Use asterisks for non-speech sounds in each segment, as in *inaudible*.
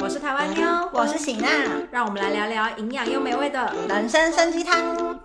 我是台湾妞，我是喜娜，让我们来聊聊营养又美味的。人参参鸡汤。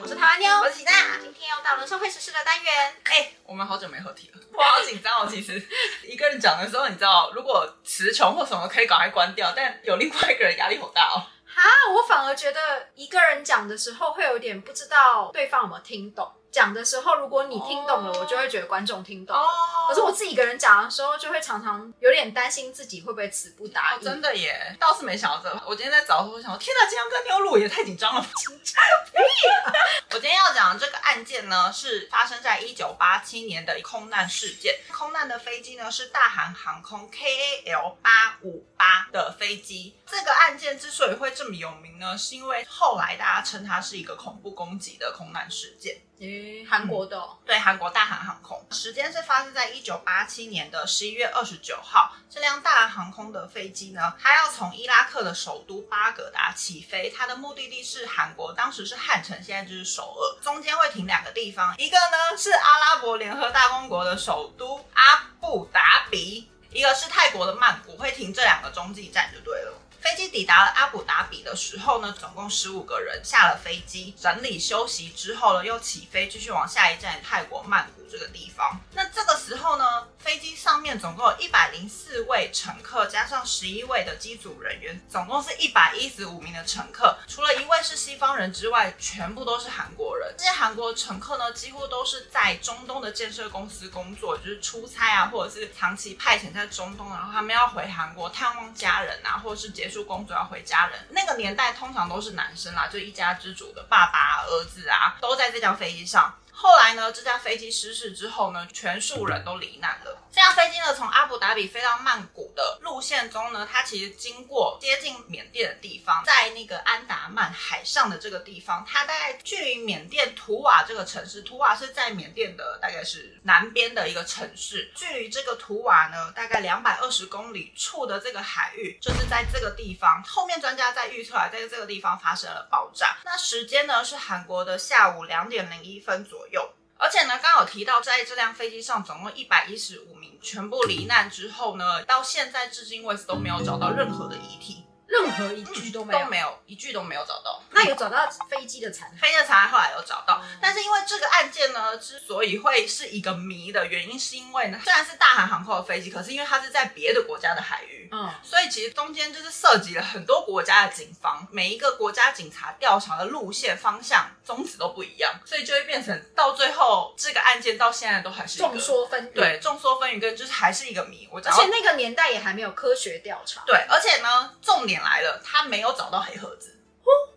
我是台湾妞，我是喜娜，今天又到了社会时事的单元。哎、我们好久没合体了，我好紧张哦。其实 *laughs* 一个人讲的时候，你知道，如果词穷或什么可以赶快关掉，但有另外一个人压力好大哦。哈，我反而觉得一个人讲的时候会有点不知道对方有没有听懂。讲的时候，如果你听懂了，哦我就会觉得观众听懂。哦可是我自己一个人讲的时候，就会常常有点担心自己会不会词不达哦，意。真的耶，倒是没想到这个。我今天在找的时候，我想说，天哪，今天要跟妞录也太紧张了吧！*laughs* 我今天要讲的这个案件呢，是发生在一九八七年的空难事件。空难的飞机呢是大韩航空 KAL 八五八的飞机。这个案件之所以会这么有名呢，是因为后来大家称它是一个恐怖攻击的空难事件。诶，韩国的、哦，对，韩国大韩航空，时间是发生在一九八七年的十一月二十九号。这辆大韩航空的飞机呢，它要从伊拉克的首都巴格达起飞，它的目的地是韩国，当时是汉城，现在就是首尔，中间会停两个地方，一个呢是阿拉伯联合大公国的首都阿布达比，一个是泰国的曼谷，会停这两个中继站就对了。飞机抵达了阿布达比的时候呢，总共十五个人下了飞机，整理休息之后呢，又起飞继续往下一站泰国曼谷。这个地方。那这个时候呢，飞机上面总共有一百零四位乘客，加上十一位的机组人员，总共是一百一十五名的乘客。除了一位是西方人之外，全部都是韩国人。这些韩国乘客呢，几乎都是在中东的建设公司工作，就是出差啊，或者是长期派遣在中东，然后他们要回韩国探望家人啊，或者是结束工作要回家人。那个年代通常都是男生啦，就一家之主的爸爸、儿子啊，都在这架飞机上。后来呢，这架飞机失事之后呢，全数人都罹难了。这架飞机呢，从阿布达比飞到曼谷的路线中呢，它其实经过接近缅甸的地方，在那个安达曼海上的这个地方，它大概距离缅甸图瓦这个城市，图瓦是在缅甸的大概是南边的一个城市，距离这个图瓦呢，大概两百二十公里处的这个海域，就是在这个地方。后面专家在预测啊，在这个地方发生了爆炸。那时间呢是韩国的下午两点零一分左右。有而且呢，刚刚有提到，在这辆飞机上总共一百一十五名全部罹难之后呢，到现在至今为止都没有找到任何的遗体，任何一句都没有。都没有一句都没有找到。那有找到飞机的残骸？飞机的残骸后来有找到，但是因为这个案件呢，之所以会是一个谜的原因，是因为呢，虽然是大韩航空的飞机，可是因为它是在别的国家的海域，嗯，所以其实中间就是涉及了很多国家的警方，每一个国家警察调查的路线、方向、宗旨都不一样，所以就会变成到最后这个案件到现在都还是众说纷纭。，对众说纷纭，跟就是还是一个谜。我而且那个年代也还没有科学调查。对，而且呢，重点来了，他没有找到黑盒子。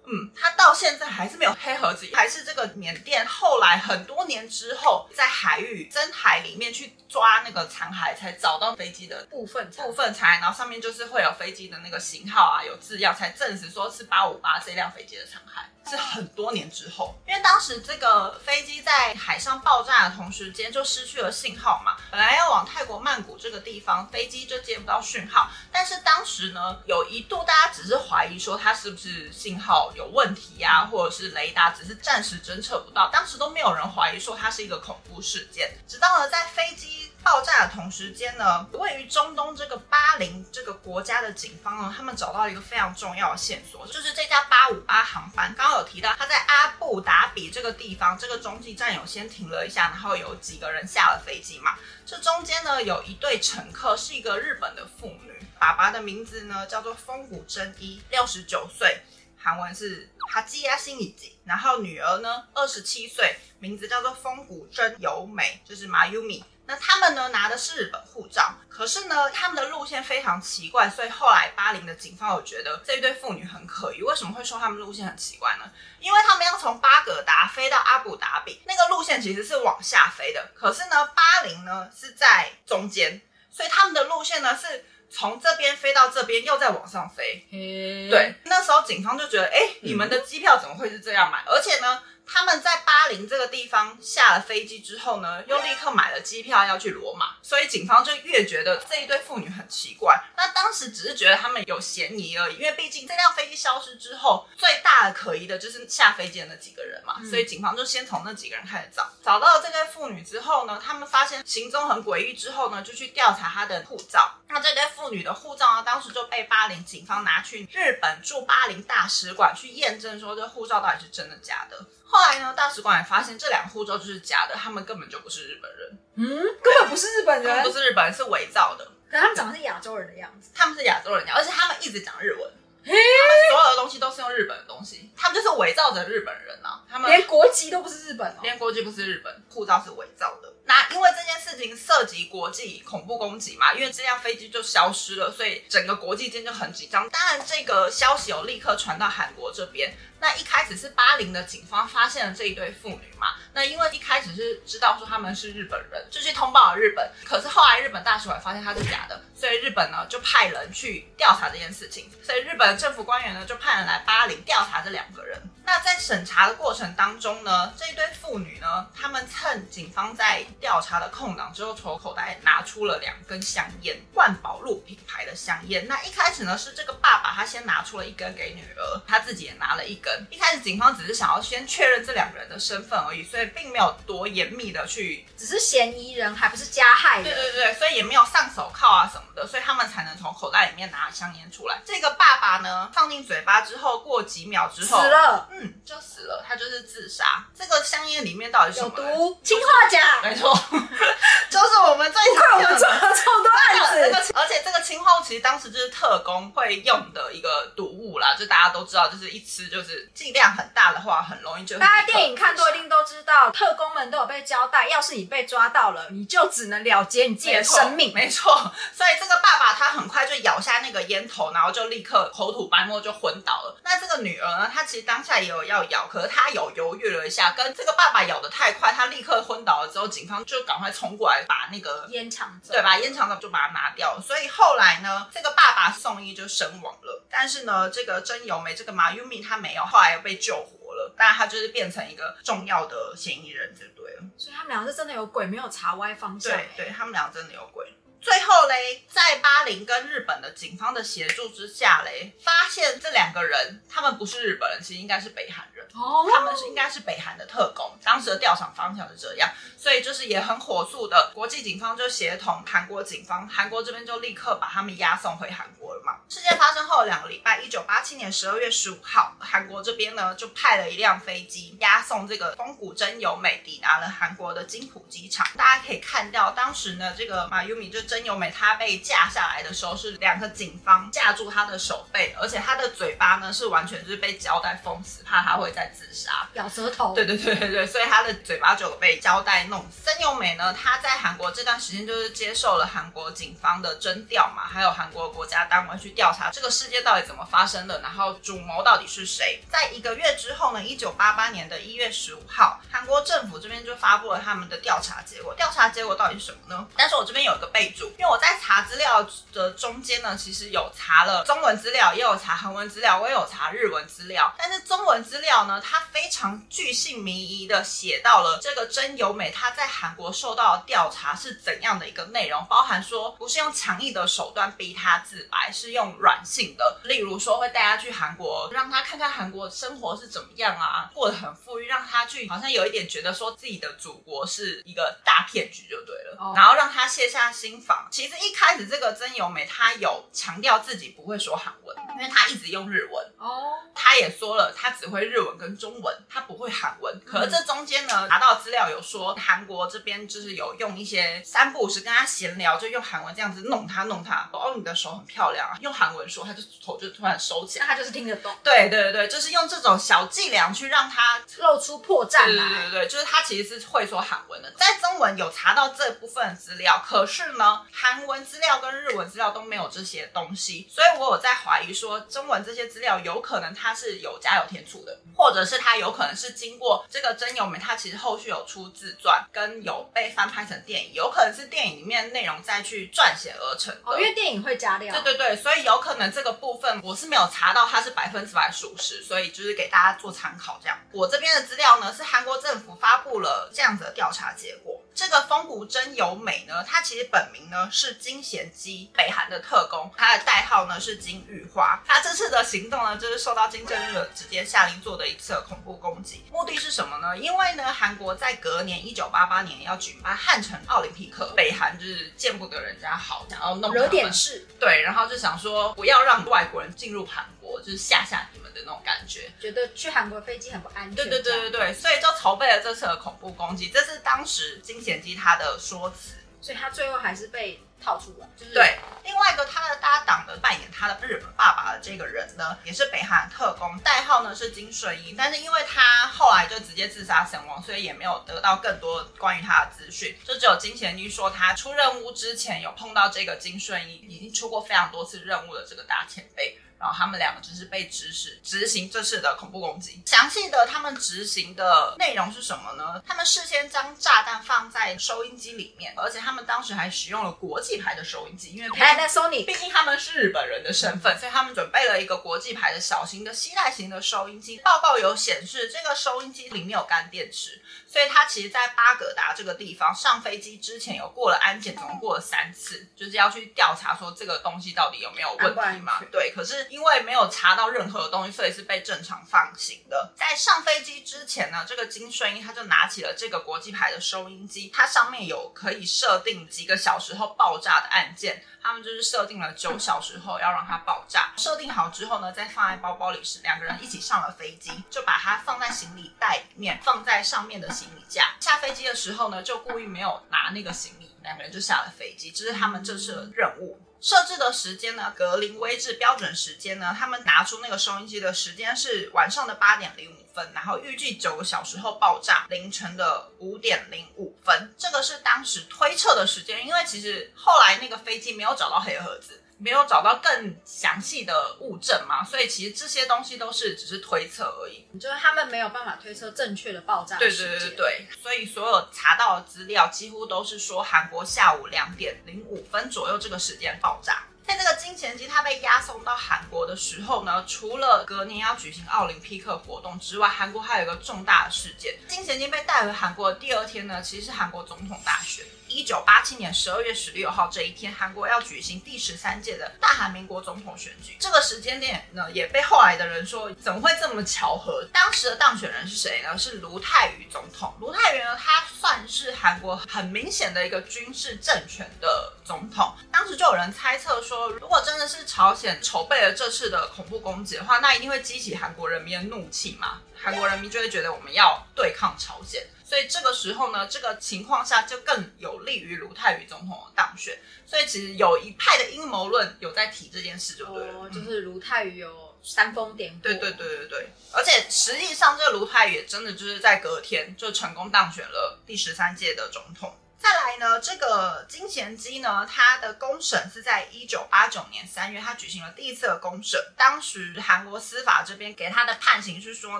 嗯，他到现在还是没有黑盒子，还是这个缅甸后来很多年之后，在海域深海里面去抓那个残骸，才找到飞机的部分部分残骸，然后上面就是会有飞机的那个型号啊，有字样，才证实说是八五八这辆飞机的残骸，是很多年之后。因为当时这个飞机在海上爆炸的同时间就失去了信号嘛，本来要往泰国曼谷这个地方，飞机就接不到讯号，但是当时呢，有一度大家只是怀疑说它是不是信号有问题呀、或者是雷达只是暂时侦测不到，当时都没有人怀疑说它是一个恐怖事件，直到呢在飞机爆炸的同时间呢，位于中东这个巴林这个国家的警方呢，他们找到一个非常重要的线索，就是这架八五八航班，刚刚有提到他在阿布达比这个地方，这个中继站有先停了一下，然后有几个人下了飞机嘛。这中间呢有一对乘客是一个日本的妇女，爸爸的名字呢叫做风谷真一，六十九岁。韩文是哈基亚辛以吉，然后女儿呢二十七岁，名字叫做风谷真由美，就是马优米。那他们呢拿的是日本护照，可是呢他们的路线非常奇怪，所以后来巴林的警方有觉得这一对妇女很可疑。为什么会说他们路线很奇怪呢？因为他们要从巴格达飞到阿布达比，那个路线其实是往下飞的，可是呢巴林呢是在中间，所以他们的路线呢是从这边飞到这边，又再往上飞。嘿，对，那时候警方就觉得，哎，你们的机票怎么会是这样买？而且呢，他们在巴林这个地方下了飞机之后呢，又立刻买了机票要去罗马，所以警方就越觉得这一对父女很奇怪。那当时只是觉得他们有嫌疑而已，因为毕竟这辆飞机消失之后，最大的可疑的就是下飞机的那几个人嘛，所以警方就先从那几个人开始找。找到了这对父女之后呢，他们发现行踪很诡异之后呢，就去调查她的护照。那这对父女的护照呢，当时就被巴林警方拿去日本驻巴林大使馆去验证，说这护照到底是真的假的。后来呢，大使馆也发现这两个护照就是假的，他们根本就不是日本人，嗯，根本不是日本人，不是日本人，是伪造的。可他们长得是亚洲人的样子。他们是亚洲人，而且他们一直讲日文，他们所有的东西都是用日本的东西，他们就是伪造的日本人啊，他们连国籍都不是日本哦。连国籍不是日本，护照是伪造的。那因为这件事情涉及国际恐怖攻击嘛，因为这辆飞机就消失了，所以整个国际间就很紧张。当然，这个消息有立刻传到韩国这边。那一开始是巴林的警方发现了这一对父女嘛？那因为一开始是知道说他们是日本人，就去通报了日本。可是后来日本大使馆发现他是假的，所以日本呢就派人去调查这件事情。所以日本政府官员呢就派人来巴林调查这两个人。那在审查的过程当中呢，这一对父女呢，他们趁警方在调查的空档之后，从口袋拿出了两根香烟，万宝路品牌的香烟。那一开始呢是这个爸爸他先拿出了一根给女儿，他自己也拿了一根。一开始警方只是想要先确认这两个人的身份而已，所以并没有多严密的去，只是嫌疑人，还不是加害对人。对对，所以也没有上手铐啊什么的，所以他们才能从口袋里面拿香烟出来。这个爸爸呢放进嘴巴之后，过几秒之后死了，嗯，就死了，他就是自杀。这个香烟里面到底是有？毒，氰化钾。没错，*laughs* 就是我们最常我们做。了这么多案这个子，*laughs* 而且这个氰化物其实当时就是特工会用的一个毒物啦，就大家都知道，就是一吃就是剂量很大的话，很容易就大家电影看多一定都知道，特工们都有被交代，要是你被抓到了，你就只能了结你自己的生命。没错，所以这个爸爸他很快就咬下那个烟头，然后就立刻口吐白沫就昏倒了。那这个女儿呢，她其实当下也有要咬，可是他有犹豫了一下，跟这个爸爸咬的太快，他立刻昏倒了之后，警方就赶快冲过来把那个烟抢走，对，把烟肠子就把它拿掉了。所以后来呢，这个爸爸送医就身亡了。但是呢，这个真由美这个马优米他没有，后来又被救活了。当然，他就是变成一个重要的嫌疑人，就对了。所以他们俩是真的有鬼，没有查歪方向。对对，他们俩真的有鬼。最后嘞，在巴林跟日本的警方的协助之下嘞，发现这两个人他们不是日本人，其实应该是北韩人。哦，他们是应该是北韩的特工，当时的调查方向是这样，所以就是也很火速的，国际警方就协同韩国警方，韩国这边就立刻把他们押送回韩国了嘛。事件发生后两个礼拜，一九八七年十二月十五号，韩国这边呢就派了一辆飞机押送这个风谷真由美抵达了韩国的金浦机场。大家可以看到，当时呢这个马优米就真由美她被架下来的时候，是两个警方架住她的手背，而且她的嘴巴呢是完全就是被胶带封死，怕她会再自杀。咬舌头。对对对对对，所以她的嘴巴就有被胶带弄死。曾由美呢，她在韩国这段时间就是接受了韩国警方的征调嘛，还有韩国国家单位去调查这个事件到底怎么发生的，然后主谋到底是谁。在一个月之后呢，一九八八年的一月十五号，韩国政府这边就发布了他们的调查结果。调查结果到底是什么呢？但是我这边有一个备注，因为我在查资料的中间呢，其实有查了中文资料，也有查韩文资料，我也有查日文资料。但是中文资料呢，它非常巨细靡遗的写到了这个真由美她在韩国受到的调查是怎样的一个内容，包含说不是用强硬的手段逼她自白，是用软性的，例如说会带她去韩国，让她看看韩国生活是怎么样啊，过得很富裕，让她去好像有一点觉得说自己的祖国是一个大骗局就对了，哦然后让她卸下心防。其实一开始这个真由美她有强调自己不会说韩文，因为她一直用日文。哦，她也说了，她只会日文跟中文，她不会韩文。可是这中间呢，拿到资料有说，韩国这边就是有用一些三不五时跟她闲聊，就用韩文这样子弄她弄她。哦，你的手很漂亮啊，用韩文说，她就头就突然收起来。那她就是听得懂，对对对对，就是用这种小伎俩去让她露出破绽来对来。对对，就是她其实是会说韩文的，在中文有查到这部分资料，可是呢，韩文资料跟日文资料都没有这些东西，所以我有在怀疑说，中文这些资料有可能它是有加有添醋的，或者是它有可能是经过这个真由美，它其实后续有出自传，跟有被翻拍成电影，有可能是电影里面内容再去撰写而成。哦，因为电影会加料。对对对，所以有可能这个部分我是没有查到它是百分之百属实，所以就是给大家做参考这样。我这边的资料呢是韩国政府发布了这样子的调查结果。这个风谷真由美呢，她其实本名呢是金贤基，北韩的特工，她的代号呢是金玉花。她这次的行动呢，就是受到金正日直接下令做的一次恐怖攻击。目的是什么呢？因为呢，韩国在隔年一九八八年要举办汉城奥林匹克，北韩就是见不得人家好，想要弄惹点事，对，然后就想说不要让外国人进入韩国，就是吓吓你们的那种感觉，觉得去韩国飞机很不安全。对对对对对，所以就筹备了这次的恐怖攻击，这是当时金贤基他的说辞，所以他最后还是被套出来，就是对。另外一个他的搭档的扮演他的日本爸爸的这个人呢，也是北韩特工，代号呢是金顺一，但是因为他后来就直接自杀身亡，所以也没有得到更多关于他的资讯，就只有金贤基说他出任务之前有碰到这个金顺一，已经出过非常多次任务的这个大前辈。然后他们两个只是被指使执行这次的恐怖攻击。详细的他们执行的内容是什么呢？他们事先将炸弹放在收音机里面，而且他们当时还使用了国际牌的收音机，因为 Panasonic，毕竟他们是日本人的身份，所以他们准备了一个国际牌的小型的携带型的收音机。报告有显示，这个收音机里面有干电池，所以他其实在巴格达这个地方上飞机之前有过了安检，总共过了三次，就是要去调查说这个东西到底有没有问题嘛？对，可是。因为没有查到任何东西，所以是被正常放行的。在上飞机之前呢，这个金顺英他就拿起了这个国际牌的收音机，它上面有可以设定几个小时后爆炸的按键，他们就是设定了九小时后要让它爆炸。设定好之后呢，再放在包包里时，两个人一起上了飞机，就把它放在行李袋里面，放在上面的行行李架。下飞机的时候呢，就故意没有拿那个行李，两个人就下了飞机。这是他们这次的任务。设置的时间呢？格林威治标准时间呢？他们拿出那个收音机的时间是晚上的八点零五分，然后预计九个小时后爆炸，凌晨的五点零五分。这个是当时推测的时间，因为其实后来那个飞机没有找到黑盒子。没有找到更详细的物证嘛，所以其实这些东西都是只是推测而已，就是他们没有办法推测正确的爆炸对对对对，所以所有查到的资料几乎都是说韩国下午两点零五分左右这个时间爆炸。在这个金钱机它被押送到韩国的时候呢，除了隔年要举行奥林匹克活动之外，韩国还有一个重大的事件。金钱机被带回韩国的第二天呢，其实是韩国总统大选。一九八七年十二月十六号这一天，韩国要举行第十三届的大韩民国总统选举。这个时间点呢，也被后来的人说怎么会这么巧合？当时的当选人是谁呢？是卢泰愚总统。卢泰愚呢，他算是韩国很明显的一个军事政权的总统。当时就有人猜测说，如果真的是朝鲜筹备了这次的恐怖攻击的话，那一定会激起韩国人民的怒气嘛？韩国人民就会觉得我们要对抗朝鲜。所以这个时候呢，这个情况下就更有利于卢泰愚总统的当选。所以其实有一派的阴谋论有在提这件事，就对了，就是卢泰愚有煽风点火。对对对对对，而且实际上这个卢泰愚真的就是在隔天就成功当选了第十三届的总统。再来呢，这个金贤基呢，他的公审是在一九八九年三月，他举行了第一次的公审。当时韩国司法这边给他的判刑是说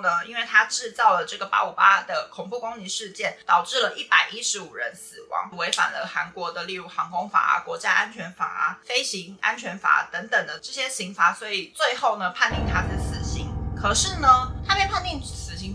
呢，因为他制造了这个八五八的恐怖攻击事件，导致了一百一十五人死亡，违反了韩国的例如航空法啊、国家安全法啊、飞行安全法等等的这些刑罚，所以最后呢判定他是死刑。可是呢，他被判定。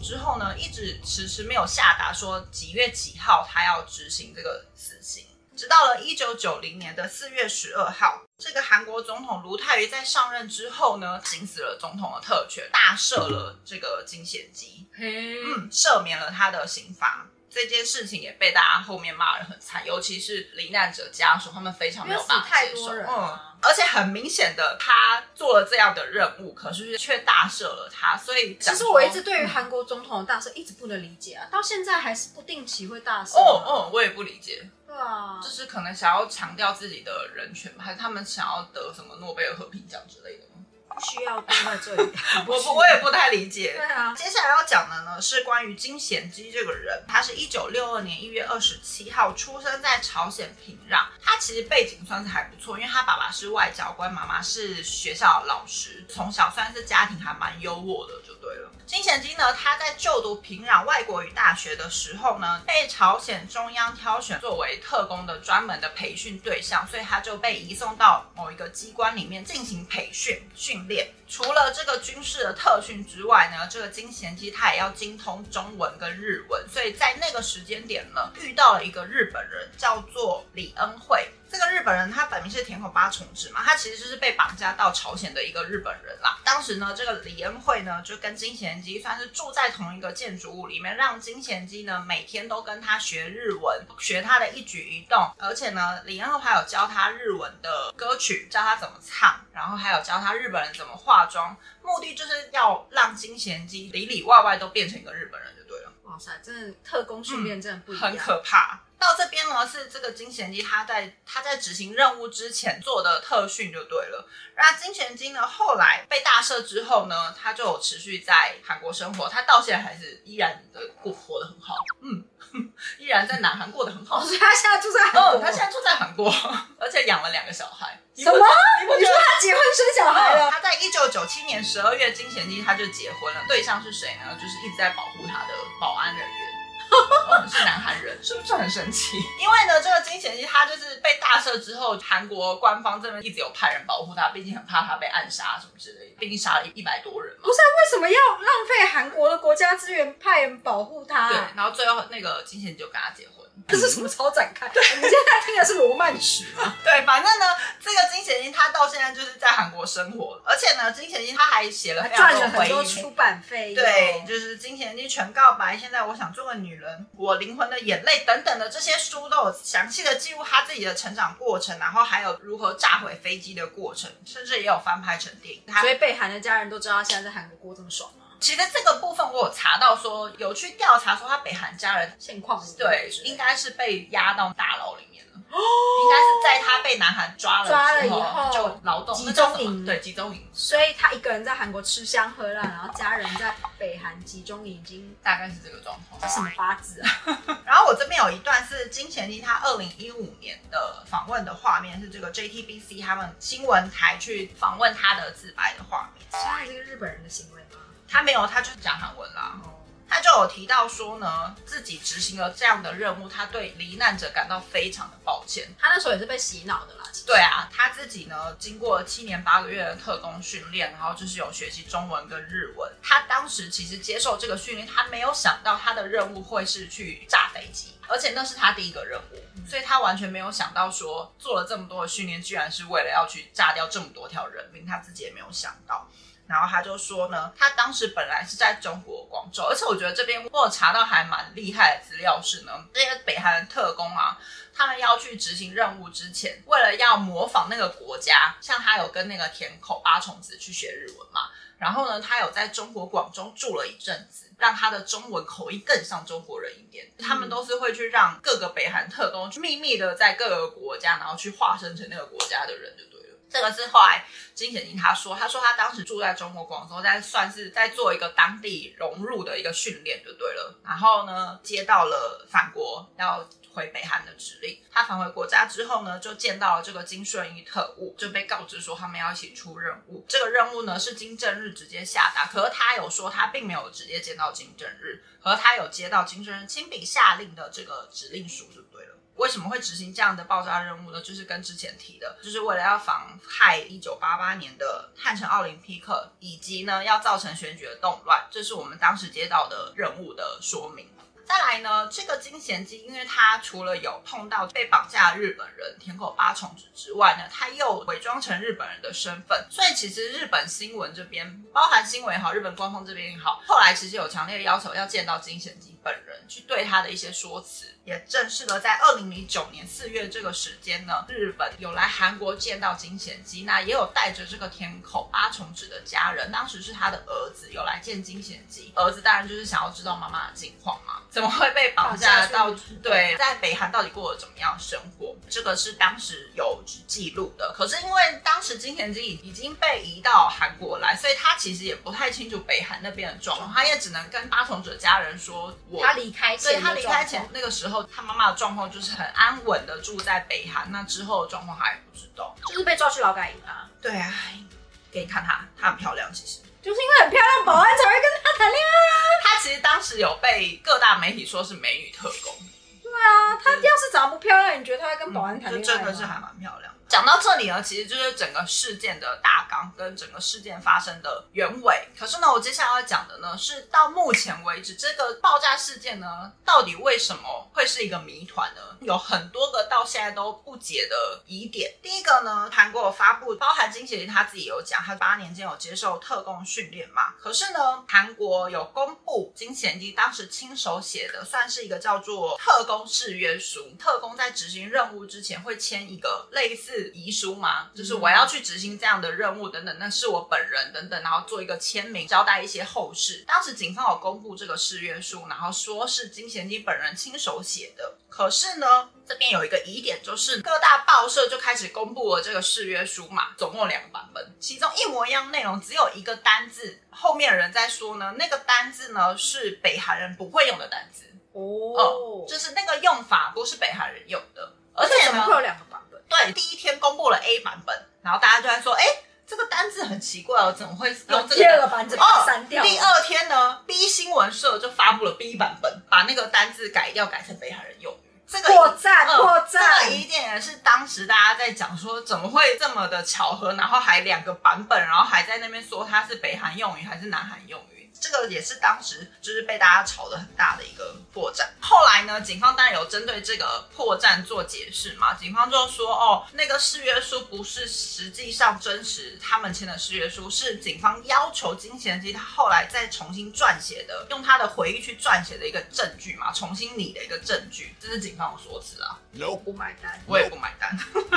之后呢，一直迟迟没有下达说几月几号他要执行这个死刑，直到了一九九零年的四月十二号，这个韩国总统卢泰愚在上任之后呢，行使了总统的特权，大赦了这个金贤基，嗯，赦免了他的刑罚。这件事情也被大家后面骂人很惨，尤其是罹难者家属，他们非常没有办法接受。嗯，而且很明显的，他做了这样的任务，可是却大赦了他。所以，其实我一直对于韩国总统的大赦一直不能理解啊，到现在还是不定期会大赦。哦哦，我也不理解。对啊，就是可能想要强调自己的人权，还是他们想要得什么诺贝尔和平奖之类的需要蹲在这里。*laughs* 我不我也不太理解。对啊，接下来要讲的呢是关于金贤基这个人，他是一九六二年一月二十七号出生在朝鲜平壤。他其实背景算是还不错，因为他爸爸是外交官，妈妈是学校老师，从小算是家庭还蛮优渥的，就对了。金贤基呢，他在就读平壤外国语大学的时候呢，被朝鲜中央挑选作为特工的专门的培训对象，所以他就被移送到某一个机关里面进行培训训练。除了这个军事的特训之外呢，这个金贤基他也要精通中文跟日文，所以在那个时间点呢，遇到了一个日本人，叫做李恩惠。这个日本人他本名是田口八重子嘛，他其实就是被绑架到朝鲜的一个日本人啦。当时呢，这个李恩惠呢就跟金贤基算是住在同一个建筑物里面，让金贤基呢每天都跟他学日文，学他的一举一动，而且呢，李恩惠还有教他日文的歌曲，教他怎么唱，然后还有教他日本人怎么化妆，目的就是要让金贤基里里外外都变成一个日本人就对了。哇塞，真的特工训练真的不一样，很可怕。到这边呢，是这个金贤基他在他在执行任务之前做的特训就对了。那金贤基呢，后来被大赦之后呢，他就有持续在韩国生活，他到现在还是依然的过活得很好，嗯，*laughs* 依然在南韩过得很好。所以他现在住在韩国，嗯，他现在住在韩国，而且养了两个小孩。什么？你说他结婚生小孩了？他在一九九七年十二月，金贤基他就结婚了，对象是谁呢？就是一直在保护他的保安人员。是南韩人，是不是很神奇？因为呢，这个金贤熙他就是被大赦之后，韩国官方这边一直有派人保护他，毕竟很怕他被暗杀什么之类的，毕竟杀了一百多人嘛。不是，为什么要浪费韩国的国家资源派人保护他？对，然后最后那个金贤熙就跟他结婚。这是什么超展开？对，你现在听的是罗曼史吗？*laughs* 对，反正呢，这个金贤英他到现在就是在韩国生活，而且呢，金贤英他还写了赚了很多出版费，对，就是金贤英全告白，现在我想做个女人，我灵魂的眼泪等等的这些书都有详细的记录他自己的成长过程，然后还有如何炸毁飞机的过程，甚至也有翻拍成电影。所以北韩的家人都知道他现在在韩国过这么爽吗？其实这个部分我有查到，说有去调查说他北韩家人现况，对，应该是被压到大牢里面了。哦应该是在他被南韩抓了抓了以后就劳动集中营，对集中营。所以他一个人在韩国吃香喝辣，然后家人在北韩集中营，已经大概是这个状况。什么八字啊？*laughs* 然后我这边有一段是金贤基他二零一五年的访问的画面，是这个 JTBC 他们新闻台去访问他的自白的画面。现在这个日本人的行为吗？他没有，他就是讲韩文啦。他就有提到说呢，自己执行了这样的任务，他对罹难者感到非常的抱歉。他那时候也是被洗脑的啦。对啊，他自己呢，经过七年八个月的特工训练，然后就是有学习中文跟日文。他当时其实接受这个训练，他没有想到他的任务会是去炸飞机，而且那是他第一个任务，所以他完全没有想到说做了这么多的训练，居然是为了要去炸掉这么多条人命，他自己也没有想到。然后他就说呢，他当时本来是在中国广州，而且我觉得这边我查到还蛮厉害的资料是呢，这些北韩的特工啊，他们要去执行任务之前，为了要模仿那个国家，像他有跟那个田口八重子去学日文嘛，然后呢，他有在中国广州住了一阵子，让他的中文口音更像中国人一点。他们都是会去让各个北韩特工秘密的在各个国家，然后去化身成那个国家的人，对不对。这个是后来金贤英他说，他说他当时住在中国广州，在算是在做一个当地融入的一个训练就对了。然后呢，接到了返国要回北韩的指令。他返回国家之后呢，就见到了这个金顺一特务，就被告知说他们要一起出任务。这个任务呢是金正日直接下达，可是他有说他并没有直接见到金正日，和他有接到金正日亲笔下令的这个指令书就对了。为什么会执行这样的爆炸任务呢？就是跟之前提的，就是为了要妨害一九八八年的汉城奥林匹克，以及呢要造成选举的动乱，这是我们当时接到的任务的说明。再来呢，这个金贤基，因为他除了有碰到被绑架日本人田口八重子之外呢，他又伪装成日本人的身份，所以其实日本新闻这边，包含新闻也好，日本官方这边也好，后来其实有强烈的要求要见到金贤基本人，去对他的一些说辞。也正式的在二零零九年四月这个时间呢，日本有来韩国见到金贤基，那也有带着这个田口八重子的家人，当时是他的儿子有来见金贤基，儿子当然就是想要知道妈妈的近况嘛，怎么会被绑架到对，在北韩到底过了怎么样生活？这个是当时有记录的。可是因为当时金贤基已经被移到韩国来，所以他其实也不太清楚北韩那边的状况，他也只能跟八重子的家人说，我他离开前，对他离开前那个时候，他妈妈的状况就是很安稳的住在北韩，那之后的状况他也不知道，就是被抓去劳改营啊。对啊，给你看她，她很漂亮，其实就是因为很漂亮，保安才会跟她谈恋爱啊。她其实当时有被各大媒体说是美女特工。对啊，她要是长得不漂亮，你觉得她会跟保安谈恋爱就真的是还蛮漂亮。讲到这里呢，其实就是整个事件的大纲跟整个事件发生的原委。可是呢，我接下来要讲的呢，是到目前为止这个爆炸事件呢，到底为什么会是一个谜团呢？有很多个到现在都不解的疑点。第一个呢，韩国有发布，包含金贤他自己有讲，他八年间有接受特工训练嘛。可是呢，韩国有公布金贤基当时亲手写的，算是一个叫做特工誓约书。特工在执行任务之前会签一个类似。遗书嘛，就是我要去执行这样的任务等等，那是我本人等等，然后做一个签名，交代一些后事。当时警方有公布这个誓约书，然后说是金贤基本人亲手写的。可是呢，这边有一个疑点，就是各大报社就开始公布了这个誓约书嘛，总共两个版本，其中一模一样内容，只有一个单字，后面人在说呢，那个单字呢是北韩人不会用的单字哦，就是那个用法不是北韩人用的，而且怎么会有两个版？对，第一天公布了 A 版本，然后大家就在说，哎，这个单字很奇怪哦，怎么会用这个？第二个版本哦，删掉。第二天呢，B 新闻社就发布了 B 版本，把那个单字改掉，改成北海人用语。这个破绽，破绽。这个疑点也是当时大家在讲说，怎么会这么的巧合，然后还两个版本，然后还在那边说它是北韩用语还是南韩用语。这个也是当时就是被大家炒的很大的一个破绽。后来呢，警方当然有针对这个破绽做解释嘛。警方就说，哦，那个誓约书不是实际上真实他们签的誓约书，是警方要求金贤基他后来再重新撰写的，用他的回忆去撰写的一个证据嘛，重新拟的一个证据。这是警方的说辞啊。我不买单，我也不买单。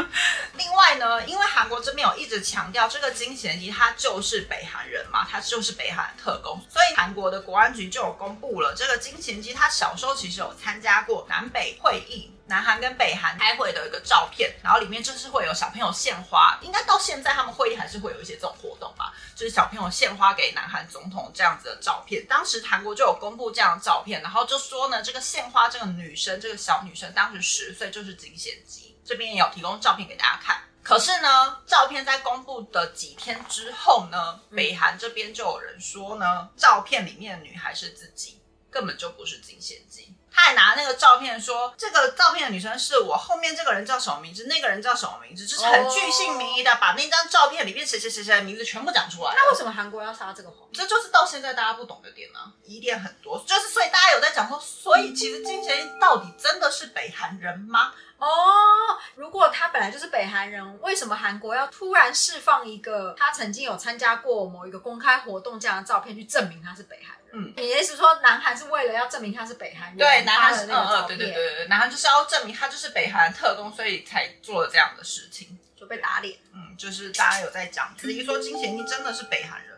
*laughs* 另外呢，因为韩国这边有一直强调这个金贤基他就是北韩人嘛，他就是北韩特工。所以韩国的国安局就有公布了，这个金贤基他小时候其实有参加过南北会议，南韩跟北韩开会的一个照片，然后里面就是会有小朋友献花，应该到现在他们会议还是会有一些这种活动吧，就是小朋友献花给南韩总统这样子的照片。当时韩国就有公布这样的照片，然后就说呢，这个献花这个女生，这个小女生当时十岁，就是金贤基。这边也有提供照片给大家看。可是呢，照片在公布的几天之后呢，北韩这边就有人说呢，照片里面的女孩是自己，根本就不是金贤姬。他还拿那个照片说，这个照片的女生是我，后面这个人叫什么名字，那个人叫什么名字，就是很具姓名义的把那张照片里面谁谁谁谁的名字全部讲出来。那为什么韩国要杀这个黄？这就是到现在大家不懂的点呢，疑点很多。就是所以大家有在讲说，所以其实金贤到底真的是北韩人吗？哦，如果他本来就是北韩人，为什么韩国要突然释放一个他曾经有参加过某一个公开活动这样的照片，去证明他是北韩人？嗯，你的意思说南韩是为了要证明他是北韩人？对，南韩是嗯嗯，对对对对对，南韩就是要证明他就是北韩特工，所以才做了这样的事情，就被打脸。嗯，就是大家有在讲，至于说金贤一真的是北韩人。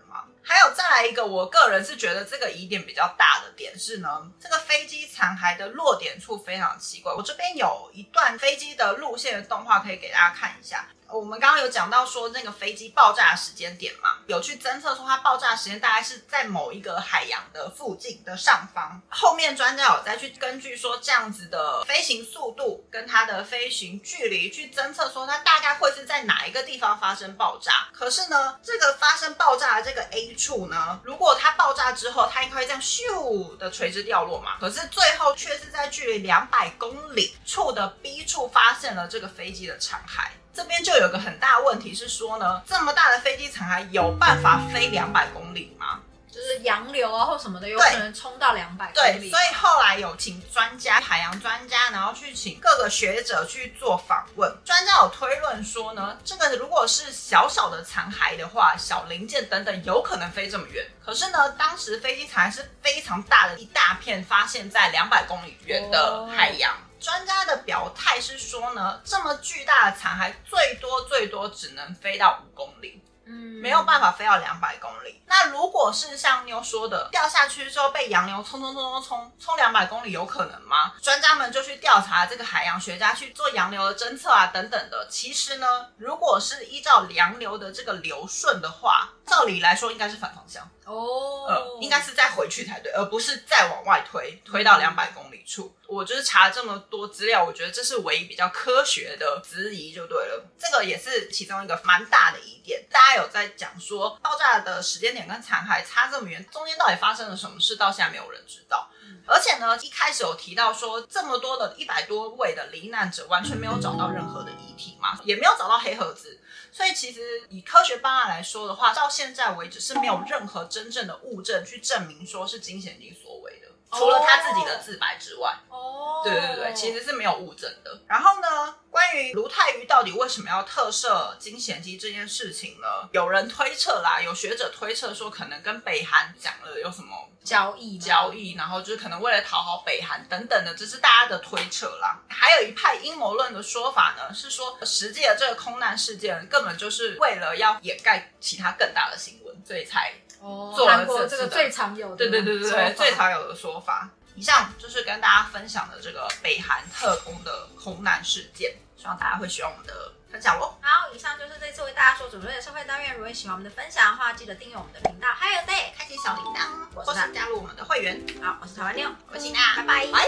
还有再来一个，我个人是觉得这个疑点比较大的点是呢，这个飞机残骸的落点处非常奇怪。我这边有一段飞机的路线的动画，可以给大家看一下。我们刚刚有讲到说那个飞机爆炸的时间点嘛，有去侦测说它爆炸时间大概是在某一个海洋的附近的上方。后面专家有再去根据说这样子的飞行速度跟它的飞行距离去侦测说它大概会是在哪一个地方发生爆炸。可是呢，这个发生爆炸的这个 A 处呢，如果它爆炸之后，它应该会这样咻的垂直掉落嘛。可是最后却是在距离两百公里处的 B 处发现了这个飞机的残骸。这边就有个很大问题是说呢，这么大的飞机残骸有办法飞两百公里吗？就是洋流啊或什么的，有可能冲到两百公里。对，所以后来有请专家、海洋专家，然后去请各个学者去做访问。专家有推论说呢，这个如果是小小的残骸的话，小零件等等，有可能飞这么远。可是呢，当时飞机残骸是非常大的一大片，发现在两百公里远的海洋。专家的表态是说呢，这么巨大的残骸最多最多只能飞到五公里，嗯，没有办法飞到两百公里。那如果是像妞说的，掉下去之后被洋流冲冲冲冲冲冲两百公里，有可能吗？专家们就去调查这个海洋学家去做洋流的侦测啊，等等的。其实呢，如果是依照洋流的这个流顺的话，照理来说应该是反方向。哦，呃，应该是再回去才对，而不是再往外推，推到两百公里处。我就是查了这么多资料，我觉得这是唯一比较科学的质疑，就对了。这个也是其中一个蛮大的疑点。大家有在讲说，爆炸的时间点跟残骸差这么远，中间到底发生了什么事，到现在没有人知道。而且呢，一开始有提到说，这么多的一百多位的罹难者，完全没有找到任何的遗体嘛，也没有找到黑盒子。所以其实以科学办案来说的话，到现在为止是没有任何真正的物证去证明说是金贤金所，除了他自己的自白之外。哦，对对对，其实是没有物证的。然后呢，关于卢泰愚到底为什么要特赦金贤基这件事情呢？有人推测啦，有学者推测说，可能跟北韩讲了有什么交易交易，然后就是可能为了讨好北韩等等的，这是大家的推测啦。还有一派阴谋论的说法呢，是说实际的这个空难事件根本就是为了要掩盖其他更大的新闻，所以才哦，做了这个最常有的对对对对对最常有的说法。以上就是跟大家分享的这个北韩特工的空难事件，希望大家会喜欢我们的分享哦。好，以上就是这次为大家所准备的社会单元。如果喜欢我们的分享的话，记得订阅我们的频道，还有对，开启小铃铛，或是加入我们的会员。好，我是台湾妞，我是你啊，拜拜。